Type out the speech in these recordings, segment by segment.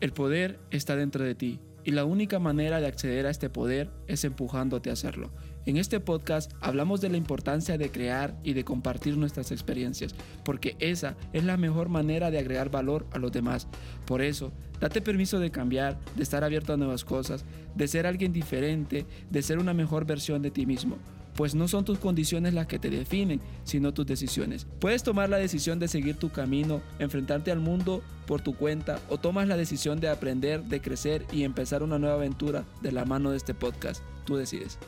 El poder está dentro de ti y la única manera de acceder a este poder es empujándote a hacerlo. En este podcast hablamos de la importancia de crear y de compartir nuestras experiencias, porque esa es la mejor manera de agregar valor a los demás. Por eso, date permiso de cambiar, de estar abierto a nuevas cosas, de ser alguien diferente, de ser una mejor versión de ti mismo pues no son tus condiciones las que te definen, sino tus decisiones. Puedes tomar la decisión de seguir tu camino, enfrentarte al mundo por tu cuenta o tomas la decisión de aprender, de crecer y empezar una nueva aventura de la mano de este podcast. Tú decides.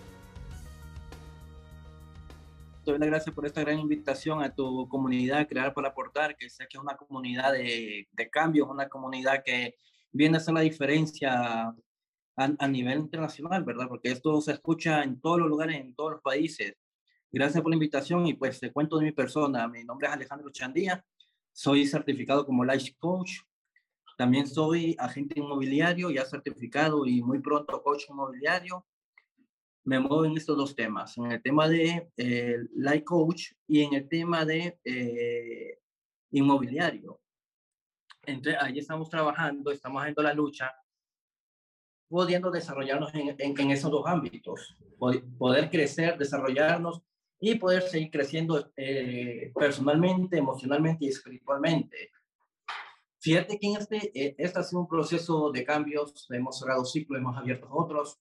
Te doy las gracias por esta gran invitación a tu comunidad, Crear para Aportar, que sé que es una comunidad de, de una comunidad que viene a hacer la diferencia a, nivel internacional, ¿verdad? Porque esto se escucha en todos los lugares, en todos los países. Gracias por la invitación y pues te cuento de mi persona. Mi nombre es Alejandro Chandía, soy certificado como Life Coach. También soy agente inmobiliario, ya certificado y muy pronto coach inmobiliario. Me muevo en estos dos temas, en el tema de eh, Life Coach y en el tema de eh, inmobiliario. Entre, ahí estamos trabajando, estamos haciendo la lucha pudiendo desarrollarnos en, en, esos dos ámbitos, poder crecer, desarrollarnos y poder seguir creciendo eh, personalmente, emocionalmente y espiritualmente. Fíjate que en este, eh, este ha sido un proceso de cambios, hemos cerrado ciclos, hemos abierto otros,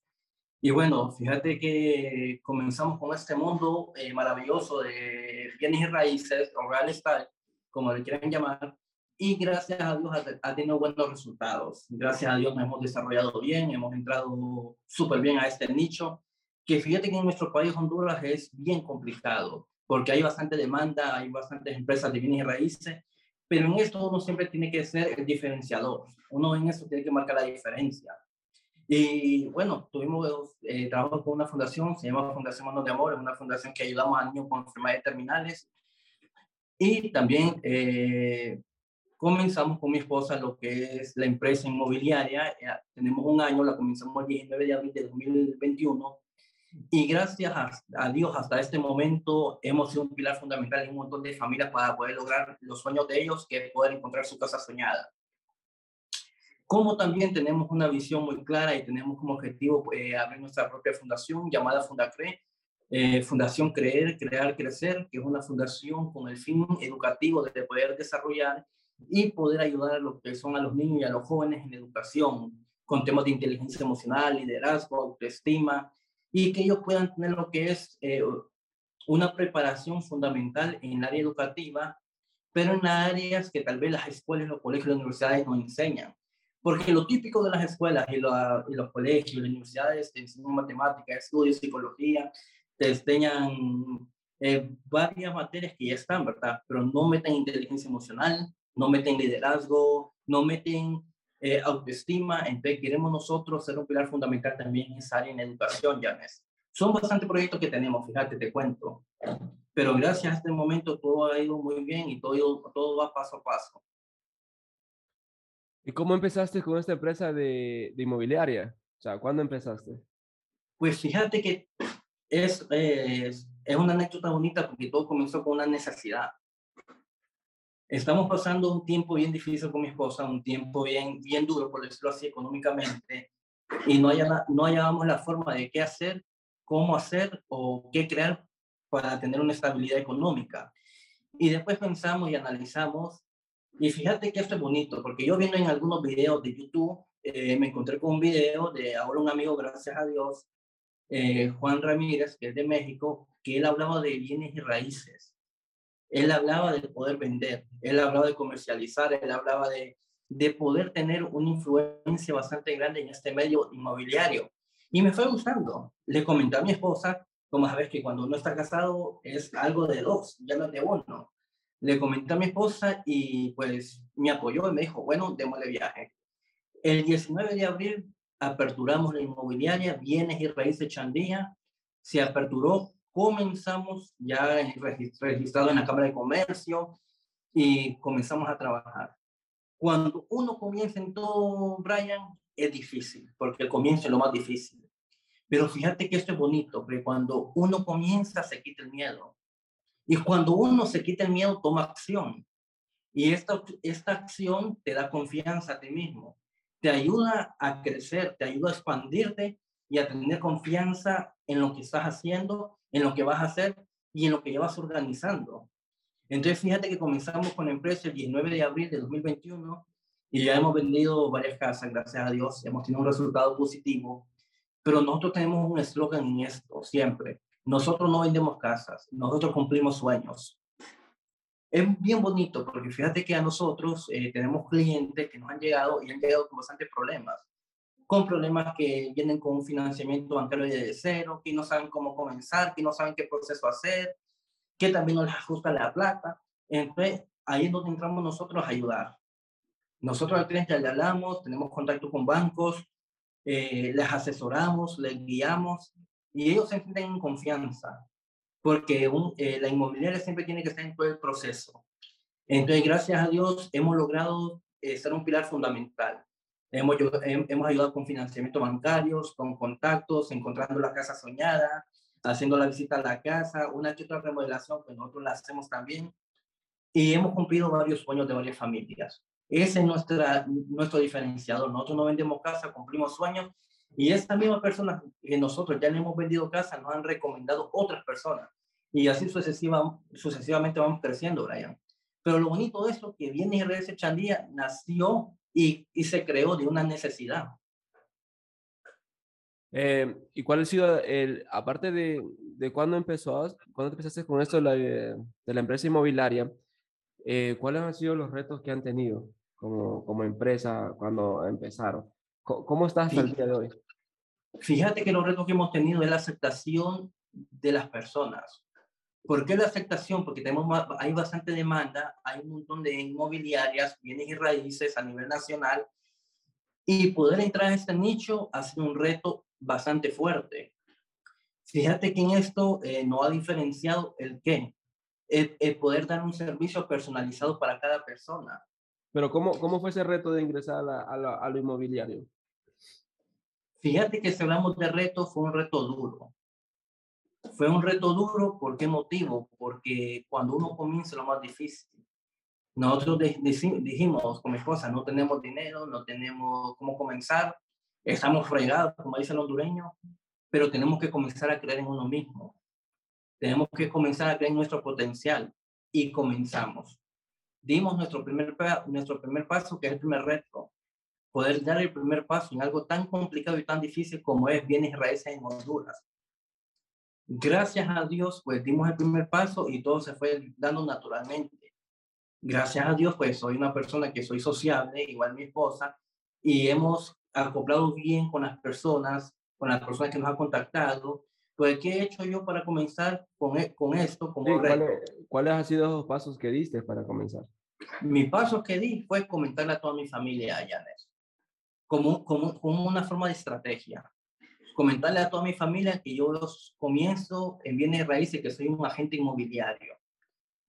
y bueno, fíjate que comenzamos con este mundo eh, maravilloso de bienes y raíces, o real estate, como le quieran llamar, y gracias a Dios ha, tenido buenos resultados. Gracias a Dios nos hemos desarrollado bien, hemos entrado súper bien a este nicho, que fíjate que en nuestro país Honduras es bien complicado, porque hay bastante demanda, hay bastantes empresas de bienes y raíces, pero en esto uno siempre tiene que ser el diferenciador, uno en eso tiene que marcar la diferencia. Y bueno, tuvimos eh, trabajo con una fundación, se llama Fundación Manos de Amor, es una fundación que ayudamos a niños con enfermedades terminales. Y también eh, comenzamos con mi esposa lo que es la empresa inmobiliaria. Tenemos un año, la comenzamos el 19 de abril de 2021 y gracias a, Dios hasta este momento hemos sido un pilar fundamental en un montón de familias para poder lograr los sueños de ellos, que es poder encontrar su casa soñada. Como también tenemos una visión muy clara y tenemos como objetivo eh, abrir nuestra propia fundación llamada Fundacre, eh, Fundación Creer, Crear, Crecer, que es una fundación con el fin educativo de poder desarrollar y poder ayudar a lo que son a los niños y a los jóvenes en educación, con temas de inteligencia emocional, liderazgo, autoestima, y que ellos puedan tener lo que es eh, una preparación fundamental en el área educativa, pero en áreas que tal vez las escuelas, los colegios las universidades no enseñan. Porque lo típico de las escuelas y, y los colegios las universidades te enseñan matemáticas, estudios, psicología, te enseñan eh, varias materias que ya están, ¿verdad? Pero no meten inteligencia emocional, no meten liderazgo, no meten eh, autoestima, entonces queremos nosotros ser un pilar fundamental también en esa área en educación, Janes. Son bastantes proyectos que tenemos, fíjate, te cuento. Pero gracias a este momento todo ha ido muy bien y todo, todo va paso a paso. ¿Y cómo empezaste con esta empresa de, de inmobiliaria? O sea, ¿cuándo empezaste? Pues fíjate que es, es, es una anécdota bonita porque todo comenzó con una necesidad. Estamos pasando un tiempo bien difícil con mi esposa, un tiempo bien, bien duro, por decirlo así, económicamente, y no, haya, no hallábamos la forma de qué hacer, cómo hacer o qué crear para tener una estabilidad económica. Y después pensamos y analizamos, y fíjate que esto es bonito, porque yo viendo en algunos videos de YouTube, eh, me encontré con un video de ahora un amigo, gracias a Dios, eh, Juan Ramírez, que es de México, que él hablaba de bienes y raíces. Él hablaba de poder vender, él hablaba de comercializar, él hablaba de, de poder tener una influencia bastante grande en este medio inmobiliario. Y me fue gustando. Le comenté a mi esposa, como sabes que cuando uno está casado es algo de dos, ya no es de uno. Le comenté a mi esposa y pues me apoyó y me dijo, bueno, démosle viaje. El 19 de abril aperturamos la inmobiliaria Bienes y Raíces Chandía. Se aperturó comenzamos ya registrado en la Cámara de Comercio y comenzamos a trabajar. Cuando uno comienza en todo, Brian, es difícil, porque el comienzo es lo más difícil. Pero fíjate que esto es bonito, porque cuando uno comienza se quita el miedo. Y cuando uno se quita el miedo, toma acción. Y esta, esta acción te da confianza a ti mismo. te ayuda a crecer, te ayuda a expandirte y a tener confianza en lo que estás haciendo, en lo que vas a hacer y en lo que llevas organizando. Entonces, fíjate que comenzamos con la empresa el 19 de abril de 2021 y ya hemos vendido varias casas, gracias a Dios, hemos tenido un resultado positivo, pero nosotros tenemos un eslogan en esto siempre. Nosotros no vendemos casas, nosotros cumplimos sueños. Es bien bonito porque fíjate que a nosotros eh, tenemos clientes que nos han llegado y han llegado con bastantes problemas con problemas que vienen con un financiamiento bancario de cero, que no saben cómo comenzar, que no saben qué proceso hacer, que también no les ajusta la plata. Entonces, ahí es donde entramos nosotros a ayudar. Nosotros al cliente le hablamos, tenemos contacto con bancos, eh, les asesoramos, les guiamos y ellos se sienten en confianza porque un, eh, la inmobiliaria siempre tiene que estar en todo el proceso. Entonces, gracias a Dios, hemos logrado eh, ser un pilar fundamental. Hemos, hemos ayudado con financiamiento bancarios, con contactos, encontrando la casa soñada, haciendo la visita a la casa, una que otra remodelación que nosotros la hacemos también. Y hemos cumplido varios sueños de varias familias. Ese es nuestra, nuestro diferenciador. Nosotros no vendemos casa, cumplimos sueños. Y esta misma persona que nosotros ya le hemos vendido casa, nos han recomendado otras personas. Y así sucesiva, sucesivamente vamos creciendo, Brian. Pero lo bonito de eso que viene RS Chandía nació y, y se creó de una necesidad. Eh, ¿Y cuál ha sido el, aparte de, de cuándo empezó, cuando empezaste con esto de la, de la empresa inmobiliaria, eh, cuáles han sido los retos que han tenido como, como empresa cuando empezaron? ¿Cómo, cómo estás hasta el día de hoy? Fíjate que los retos que hemos tenido es la aceptación de las personas. ¿Por qué la aceptación? Porque tenemos, hay bastante demanda, hay un montón de inmobiliarias, bienes y raíces a nivel nacional, y poder entrar a este nicho ha sido un reto bastante fuerte. Fíjate que en esto eh, no ha diferenciado el qué, el, poder dar un servicio personalizado para cada persona. Pero ¿cómo, cómo fue ese reto de ingresar a, a, a lo inmobiliario? Fíjate que si hablamos de reto, fue un reto duro fue un reto duro, ¿por qué motivo? Porque cuando uno comienza lo más difícil. Nosotros dijimos con mi esposa, no tenemos dinero, no tenemos cómo comenzar, estamos fregados, como dice el hondureño, pero tenemos que comenzar a creer en uno mismo. Tenemos que comenzar a creer en nuestro potencial y comenzamos. Dimos nuestro primer, nuestro primer paso, que es el primer reto, poder dar el primer paso en algo tan complicado y tan difícil como es bienes raíces en Honduras Gracias a Dios, pues dimos el primer paso y todo se fue dando naturalmente. Gracias a Dios, pues soy una persona que soy sociable, igual mi esposa, y hemos acoplado bien con las personas, con las personas que nos han contactado. Pues, ¿qué he hecho yo para comenzar con, e, con esto? Como ¿cuáles, ¿Cuáles han sido los pasos que diste para comenzar? Mi paso que di fue comentarle a toda mi familia a como, como, como una forma de estrategia comentarle a toda mi familia que yo los comienzo en bienes raíces, que soy un agente inmobiliario.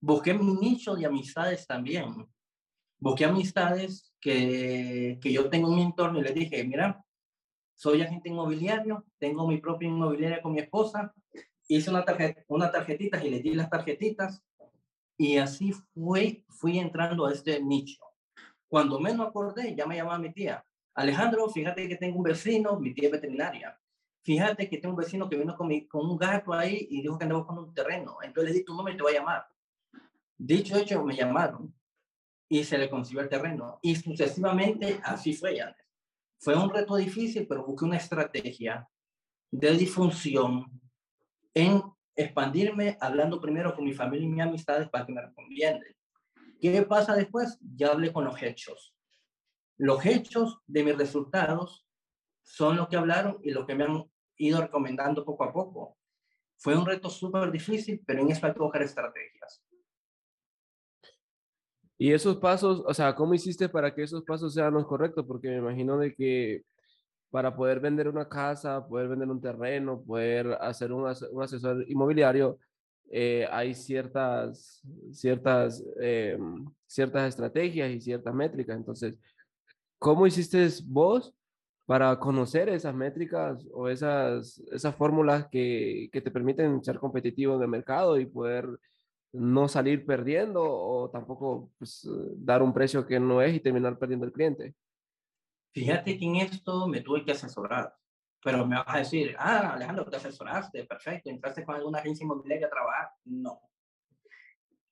Busqué mi nicho de amistades también. Busqué amistades que, que yo tengo en mi entorno y les dije, mira, soy agente inmobiliario, tengo mi propia inmobiliaria con mi esposa, hice una, tarjeta, una tarjetita y les di las tarjetitas y así fui, fui entrando a este nicho. Cuando menos acordé, ya me llamaba mi tía. Alejandro, fíjate que tengo un vecino, mi tía es veterinaria fíjate que tengo un vecino que vino con, con un gato ahí y dijo que andaba buscando un terreno. Entonces le di tu nombre y te voy a llamar. Dicho hecho, me llamaron y se le consiguió el terreno. Y sucesivamente así fue, ya. Fue un reto difícil, pero busqué una estrategia de difusión en expandirme hablando primero con mi familia y mis amistades para que me recomienden. ¿Qué pasa después? Ya hablé con los hechos. Los hechos de mis resultados son los que hablaron y los que me han ido recomendando poco a poco. Fue un reto súper difícil, pero en eso hay que buscar estrategias. Y esos pasos, o sea, ¿cómo hiciste para que esos pasos sean los correctos? Porque me imagino de que para poder vender una casa, poder vender un terreno, poder hacer un, un asesor inmobiliario, eh, hay ciertas, ciertas, eh, ciertas estrategias y ciertas métricas. Entonces, ¿cómo hiciste vos para conocer esas métricas o esas, esas fórmulas que, que te permiten ser competitivo en el mercado y poder no salir perdiendo o tampoco pues, dar un precio que no es y terminar perdiendo el cliente. Fíjate que en esto me tuve que asesorar, pero me vas a decir, ah, Alejandro, te asesoraste, perfecto, entraste con alguna agencia inmobiliaria a trabajar. No.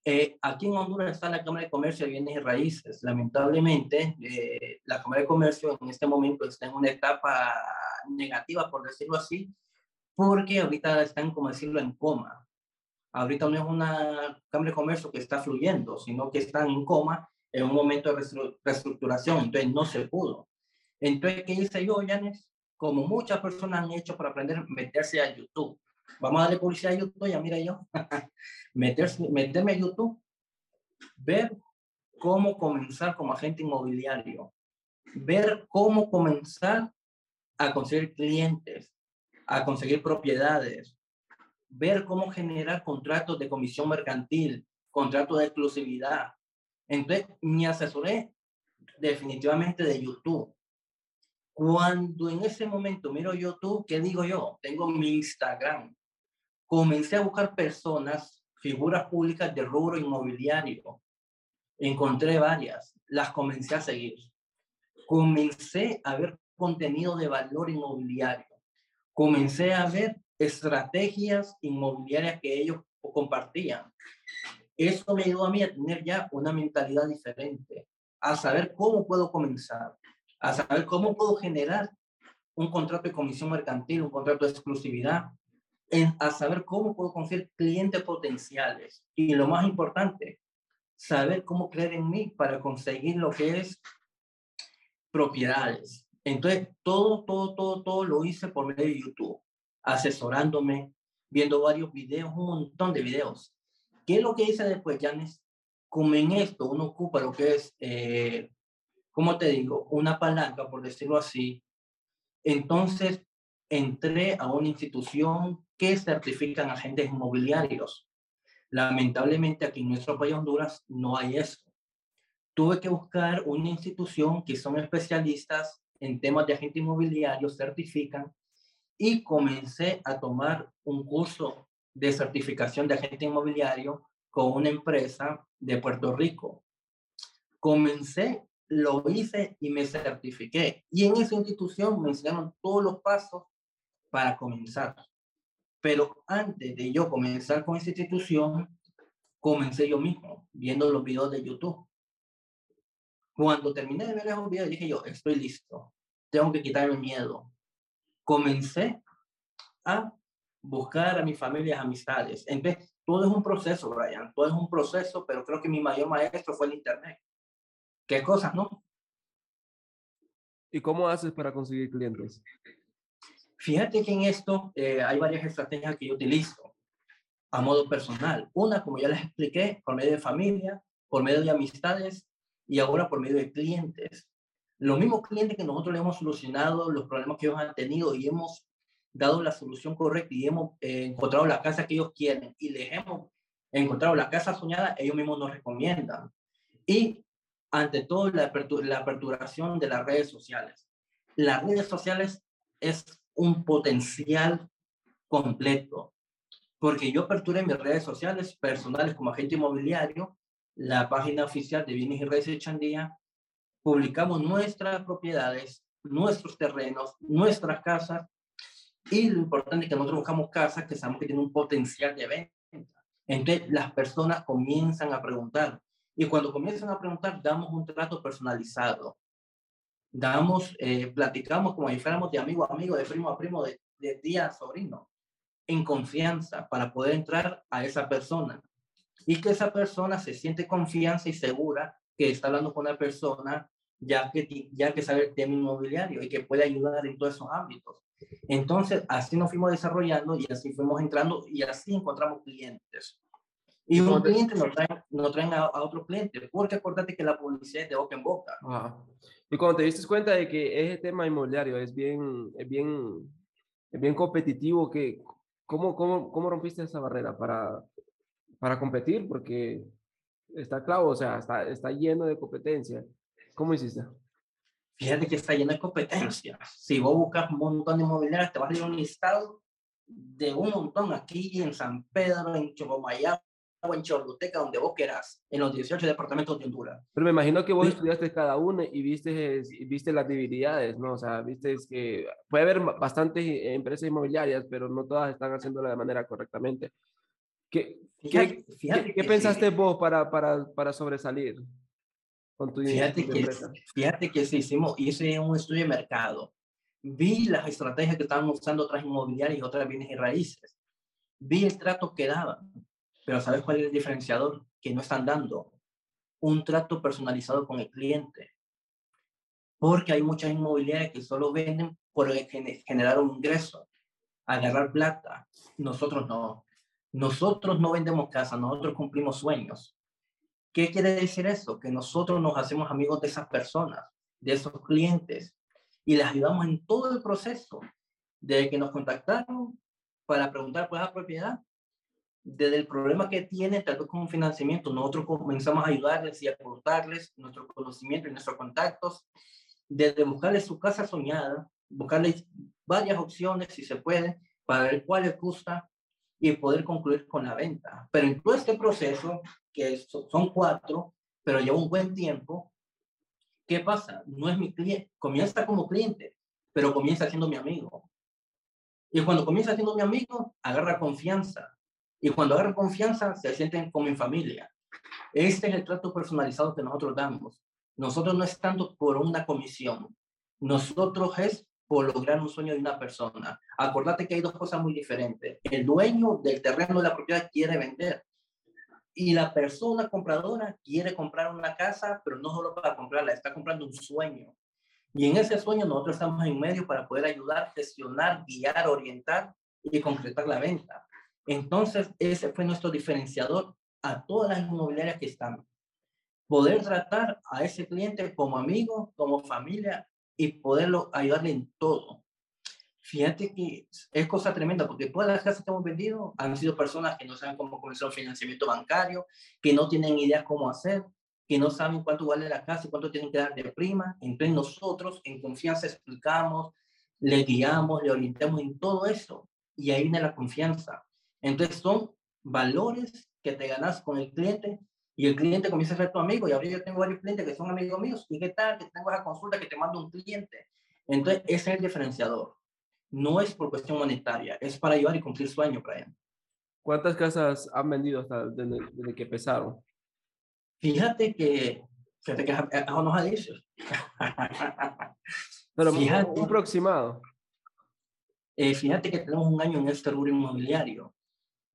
Eh, aquí en Honduras está la Cámara de Comercio de Bienes y Raíces. Lamentablemente, eh, la Cámara de Comercio en este momento está en una etapa negativa, por decirlo así, porque ahorita están, como decirlo, en coma. Ahorita no es una Cámara de Comercio que está fluyendo, sino que están en coma en un momento de reestructuración, entonces no se pudo. Entonces, ¿qué hice yo, Yanes? Como muchas personas han hecho para aprender, meterse a YouTube. Vamos a darle publicidad a YouTube, ya mira yo. meterse, meterme a YouTube, ver cómo comenzar como agente inmobiliario, ver cómo comenzar a conseguir clientes, a conseguir propiedades, ver cómo generar contratos de comisión mercantil, contratos de exclusividad. Entonces, me asesoré definitivamente de YouTube. Cuando en ese momento miro YouTube, ¿qué digo yo? Tengo mi Instagram. Comencé a buscar personas, figuras públicas de rubro inmobiliario. Encontré varias, las comencé a seguir. Comencé a ver contenido de valor inmobiliario. Comencé a ver estrategias inmobiliarias que ellos compartían. Eso me ayudó a mí a tener ya una mentalidad diferente, a saber cómo puedo comenzar, a saber cómo puedo generar un contrato de comisión mercantil, un contrato de exclusividad, a saber cómo puedo conseguir clientes potenciales. Y lo más importante, saber cómo creer en mí para conseguir lo que es propiedades. Entonces, todo, todo, todo, todo lo hice por medio de YouTube, asesorándome, viendo varios videos, un montón de videos. ¿Qué es lo que hice después, Janes? Como en esto uno ocupa lo que es eh, ¿cómo te digo? Una palanca, por decirlo así. Entonces, entré a una institución que certifican agentes inmobiliarios. Lamentablemente aquí en nuestro país Honduras no hay eso. Tuve que buscar una institución que son especialistas en temas de agentes inmobiliarios, certifican, y comencé a tomar un curso de certificación de agente inmobiliario con una empresa de Puerto Rico. Comencé lo hice y me certifiqué. Y en esa institución me enseñaron todos los pasos para comenzar. Pero antes de yo comenzar con esa institución, comencé yo mismo viendo los videos de YouTube. Cuando terminé de ver esos videos, dije yo, estoy listo. Tengo que quitarme el miedo. Comencé a buscar a mi familia, amistades. Entonces, todo es un proceso, Brian. Todo es un proceso, pero creo que mi mayor maestro fue el Internet qué cosas, ¿no? ¿Y cómo haces para conseguir clientes? Fíjate que en esto eh, hay varias estrategias que yo utilizo a modo personal. Una, como ya les expliqué, por medio de familia, por medio de amistades y ahora por medio de clientes. Los mismos clientes que nosotros le hemos solucionado los problemas que ellos han tenido y hemos dado la solución correcta y hemos eh, encontrado la casa que ellos quieren y les hemos encontrado la casa soñada, ellos mismos nos recomiendan. Y ante todo la, la aperturación de las redes sociales. Las redes sociales es un potencial completo, porque yo aperturé mis redes sociales personales como agente inmobiliario, la página oficial de Bienes y Redes Chandía, publicamos nuestras propiedades, nuestros terrenos, nuestras casas, y lo importante es que nosotros buscamos casas que sabemos que tienen un potencial de venta. Entonces las personas comienzan a preguntar, y cuando comienzan a preguntar, damos un trato personalizado. Damos, eh, platicamos como si fuéramos de amigo a amigo, de primo a primo, de, de tía a sobrino, en confianza para poder entrar a esa persona. Y que esa persona se siente confianza y segura que está hablando con una persona ya que, ya que sabe el tema inmobiliario y que puede ayudar en todos esos ámbitos. Entonces, así nos fuimos desarrollando y así fuimos entrando y así encontramos clientes. Y un cliente nos traen, nos traen a, otro cliente, porque acuérdate que la publicidad es de boca en boca. Y cuando te diste cuenta de que ese tema inmobiliario es bien, es bien, es bien competitivo, que, ¿cómo, cómo, ¿cómo rompiste esa barrera para, para competir? Porque está claro, o sea, está, está lleno de competencia. ¿Cómo hiciste? Fíjate que está lleno de competencia. Si vos buscas un montón de inmobiliarias, te vas a ir un listado de un montón aquí en San Pedro, en Chocomayá, o en Choluteca, donde vos quieras, en los 18 departamentos de Honduras. Pero me imagino que vos estudiaste cada uno y viste, viste las debilidades, ¿no? O sea, viste que puede haber bastantes empresas inmobiliarias, pero no todas están haciéndolo de manera correctamente. ¿Qué, fíjate, ¿qué, qué pensaste vos para, para, para sobresalir con tu fíjate que, Fíjate que sí, hicimos, hice un estudio de mercado. Vi las estrategias que estaban usando otras inmobiliarias y otras bienes y raíces. Vi el trato que daban. Pero ¿sabes cuál es el diferenciador? Que no están dando un trato personalizado con el cliente. Porque hay muchas inmobiliarias que solo venden por generar un ingreso, agarrar plata. Nosotros no. Nosotros no vendemos casa, nosotros cumplimos sueños. ¿Qué quiere decir eso? Que nosotros nos hacemos amigos de esas personas, de esos clientes, y les ayudamos en todo el proceso, desde que nos contactaron para preguntar por la propiedad, desde el problema que tienen, tal vez con financiamiento, nosotros comenzamos a ayudarles y a aportarles nuestro conocimiento y nuestros contactos, desde buscarles su casa soñada, buscarles varias opciones, si se puede, para ver cuál les gusta y poder concluir con la venta. Pero en todo este proceso, que son cuatro, pero lleva un buen tiempo, ¿qué pasa? No es mi cliente, comienza como cliente, pero comienza siendo mi amigo. Y cuando comienza siendo mi amigo, agarra confianza. Y cuando agarra confianza, se sienten como en familia. Este es el trato personalizado que nosotros damos. Nosotros no es tanto por una comisión. Nosotros es por lograr un sueño de una persona. Acordate que hay dos cosas muy diferentes. El dueño del terreno de la propiedad quiere vender y la persona compradora quiere comprar una casa, pero no solo para comprarla, está comprando un sueño. Y en ese sueño nosotros estamos en medio para poder ayudar, gestionar, guiar, orientar y concretar la venta. Entonces, ese fue nuestro diferenciador a todas las inmobiliarias que están. Poder tratar a ese cliente como amigo, como familia y poderlo ayudarle en todo. Fíjate que es cosa tremenda porque todas las casas que hemos vendido han sido personas que no saben cómo comenzar el financiamiento bancario, que no tienen idea cómo hacer, que no saben cuánto vale la casa y cuánto tienen que dar de prima. Entonces nosotros en confianza explicamos, le guiamos, le orientamos en todo eso y ahí viene la confianza. Entonces son valores que te ganas con el cliente y el cliente comienza a ser tu amigo. Y ahora yo tengo varios clientes que son amigos míos. ¿Y qué tal? Que tengo esa consulta que te manda un cliente. Entonces, ese es el diferenciador. No es por cuestión monetaria, es para ayudar y cumplir sueño, Brian. ¿Cuántas casas han vendido hasta desde, que empezaron? Fíjate que, fíjate que aún nos ha dicho. Pero fíjate, un aproximado. Eh, fíjate que tenemos un año en este rubro inmobiliario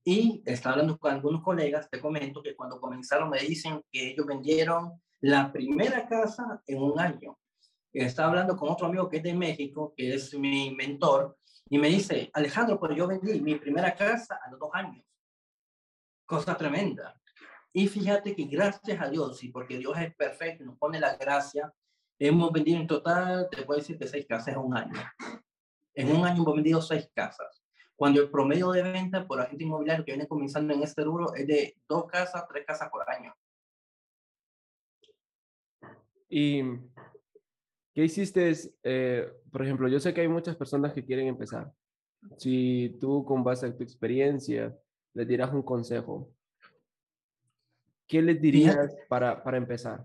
y estaba hablando con algunos colegas, te comento que cuando comenzaron me dicen que ellos vendieron la primera casa en un año. Estaba hablando con otro amigo que es de México, que es mi mentor, y me dice, Alejandro, pero yo vendí mi primera casa a los dos años. Cosa tremenda. Y fíjate que gracias a Dios, y porque Dios es perfecto, nos pone la gracia, hemos vendido en total, te puedo decir que seis casas en un año. En un año hemos vendido seis casas. Cuando el promedio de venta por agente inmobiliario que viene comenzando en este rubro es de dos casas, tres casas por año. ¿Y qué hiciste? Eh, por ejemplo, yo sé que hay muchas personas que quieren empezar. Si tú, con base a tu experiencia, les dieras un consejo, ¿qué les dirías para, para empezar?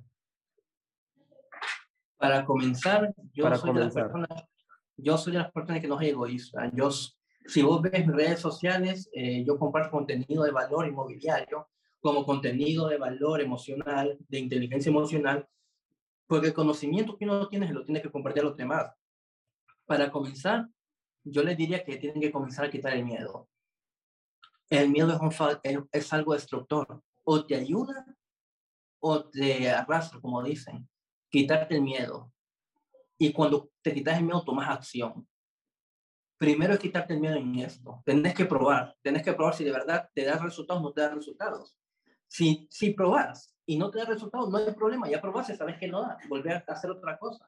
Para comenzar, yo soy de las personas yo soy de las personas que no soy egoísta. Yo si vos ves mis redes sociales, eh, yo comparto contenido de valor inmobiliario como contenido de valor emocional, de inteligencia emocional, porque el conocimiento que uno tiene lo tiene que compartir a los demás. Para comenzar, yo les diría que tienen que comenzar a quitar el miedo. El miedo es, un, es algo destructor. O te ayuda o te arrastra, como dicen. Quitarte el miedo. Y cuando te quitas el miedo, tomas acción primero es quitarte el miedo en esto. Tenés que probar, tenés que probar si de verdad te da resultados o no te da resultados. Si, si probas y no te da resultados, no hay problema, ya probaste, sabes que no da, volver a hacer otra cosa.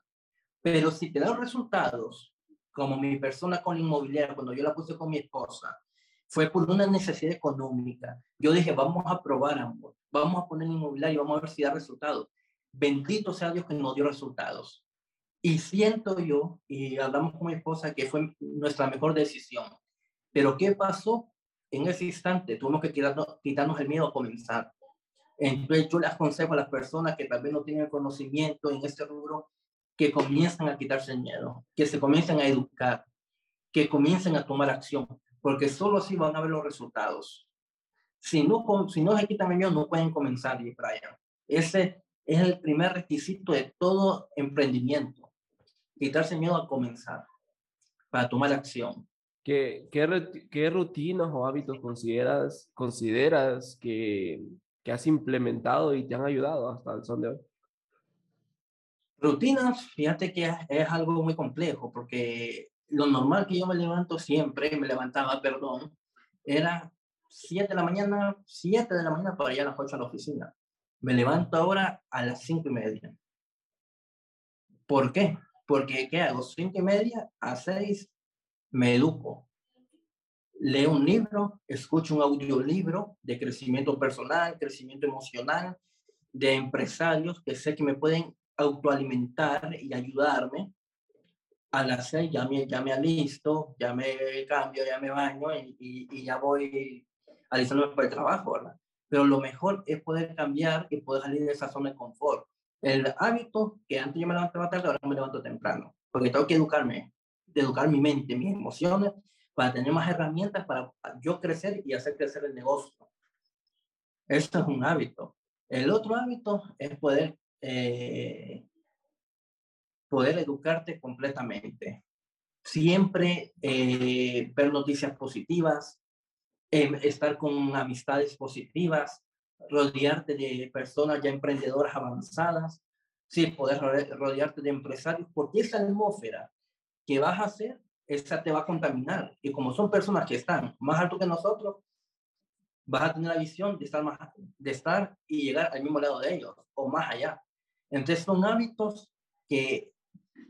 Pero si te da resultados, como mi persona con inmobiliaria, cuando yo la puse con mi esposa, fue por una necesidad económica. Yo dije, vamos a probar ambos, vamos a poner inmobiliario, vamos a ver si da resultados. Bendito sea Dios que nos dio resultados. Y siento yo, y hablamos con mi esposa, que fue nuestra mejor decisión. Pero ¿qué pasó? en ese instante tuvimos que quitarnos, quitarnos el miedo a comenzar. Entonces yo les aconsejo a las personas que tal vez no tienen conocimiento en este rubro que comiencen a quitarse el miedo, que se comiencen a educar, que comiencen a tomar acción, porque solo así van a ver los resultados. Si no, si no se quitan el miedo, no pueden comenzar, y Brian. Ese es el primer requisito de todo emprendimiento, quitarse miedo a comenzar, para tomar acción. ¿Qué, qué, qué rutinas o hábitos consideras, consideras que, que has implementado y te han ayudado hasta el son de hoy? Rutinas, fíjate que es, algo muy complejo porque lo normal que yo me levanto siempre, me levantaba, perdón, era 7 de la mañana, 7 de la mañana para ir a las 8 a la oficina. Me levanto ahora a las 5 y media. ¿Por qué? Porque, ¿qué hago? 5 y media a 6 me educo. Leo un libro, escucho un audiolibro de crecimiento personal, crecimiento emocional, de empresarios que sé que me pueden autoalimentar y ayudarme. A las seis ya me, ya me alisto, ya me cambio, ya me baño y, y, ya voy alistándome para el trabajo, ¿verdad? Pero lo mejor es poder cambiar y poder salir de esa zona de confort. El hábito que antes yo me levantaba tarde, ahora me levanto temprano, porque tengo que educarme, educar mi mente, mis emociones, para tener más herramientas para yo crecer y hacer crecer el negocio. Esto es un hábito. El otro hábito es poder eh, poder educarte completamente. Siempre eh, ver noticias positivas, em, estar con amistades positivas, rodearte de personas ya emprendedoras avanzadas, sí, poder rodearte de empresarios, porque esa atmósfera que vas a hacer, esa te va a contaminar. Y como son personas que están más alto que nosotros, vas a tener la visión de estar, más, de estar y llegar al mismo lado de ellos o más allá. Entonces son hábitos que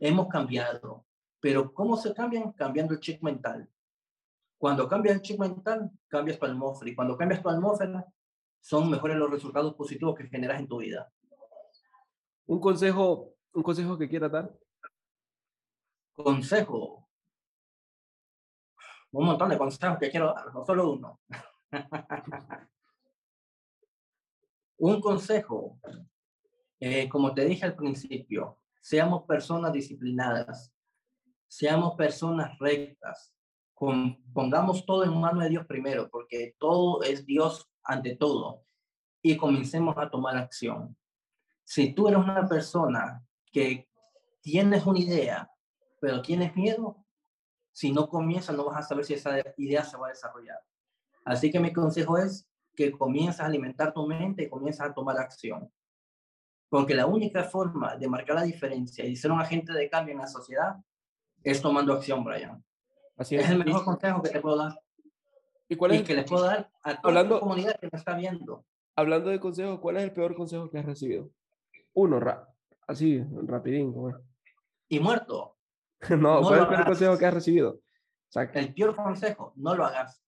hemos cambiado, pero ¿cómo se cambian? Cambiando el chip mental. Cuando cambias el chip mental, cambias tu atmósfera y cuando cambias tu atmósfera, son mejores los resultados positivos que generas en tu vida. Un consejo, un consejo que quieras dar. Consejo. Un montón de consejos que quiero dar, no solo uno. un consejo eh, como te dije al principio, seamos personas disciplinadas, seamos personas rectas, pongamos todo en mano de Dios primero, porque todo es Dios ante todo, y comencemos a tomar acción. Si tú eres una persona que tienes una idea, pero tienes miedo, si no comienzas no vas a saber si esa idea se va a desarrollar. Así que mi consejo es que comiences a alimentar tu mente y comiences a tomar acción. Porque la única forma de marcar la diferencia y ser un agente de cambio en la sociedad es tomando acción, Brian. Así es. es el mejor consejo que te puedo dar. ¿Y cuál es el que le puedo dar a toda hablando, la comunidad que me está viendo? Hablando de consejos, ¿cuál es el peor consejo que has recibido? Uno, ra así, rapidín. Y muerto. no, ¿cuál es el peor consejo que has recibido? el peor consejo, no lo hagas.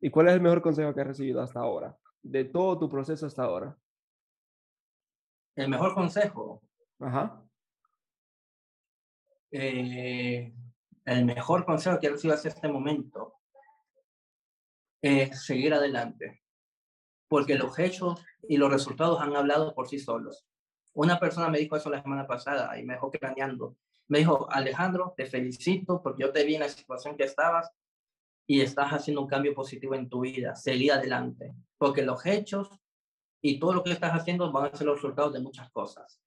¿Y cuál es el mejor consejo que has recibido hasta ahora? De todo tu proceso hasta ahora. El mejor consejo. Ajá. Eh, el mejor consejo que he recibido hasta este momento es seguir adelante. Porque los hechos y los resultados han hablado por sí solos. Una persona me dijo eso la semana pasada y me dejó craneando. Me dijo, Alejandro, te felicito porque yo te vi en la situación que estabas y estás haciendo un cambio positivo en tu vida. Seguir adelante. Porque los hechos y todo lo que estás haciendo van a ser los resultados de muchas cosas.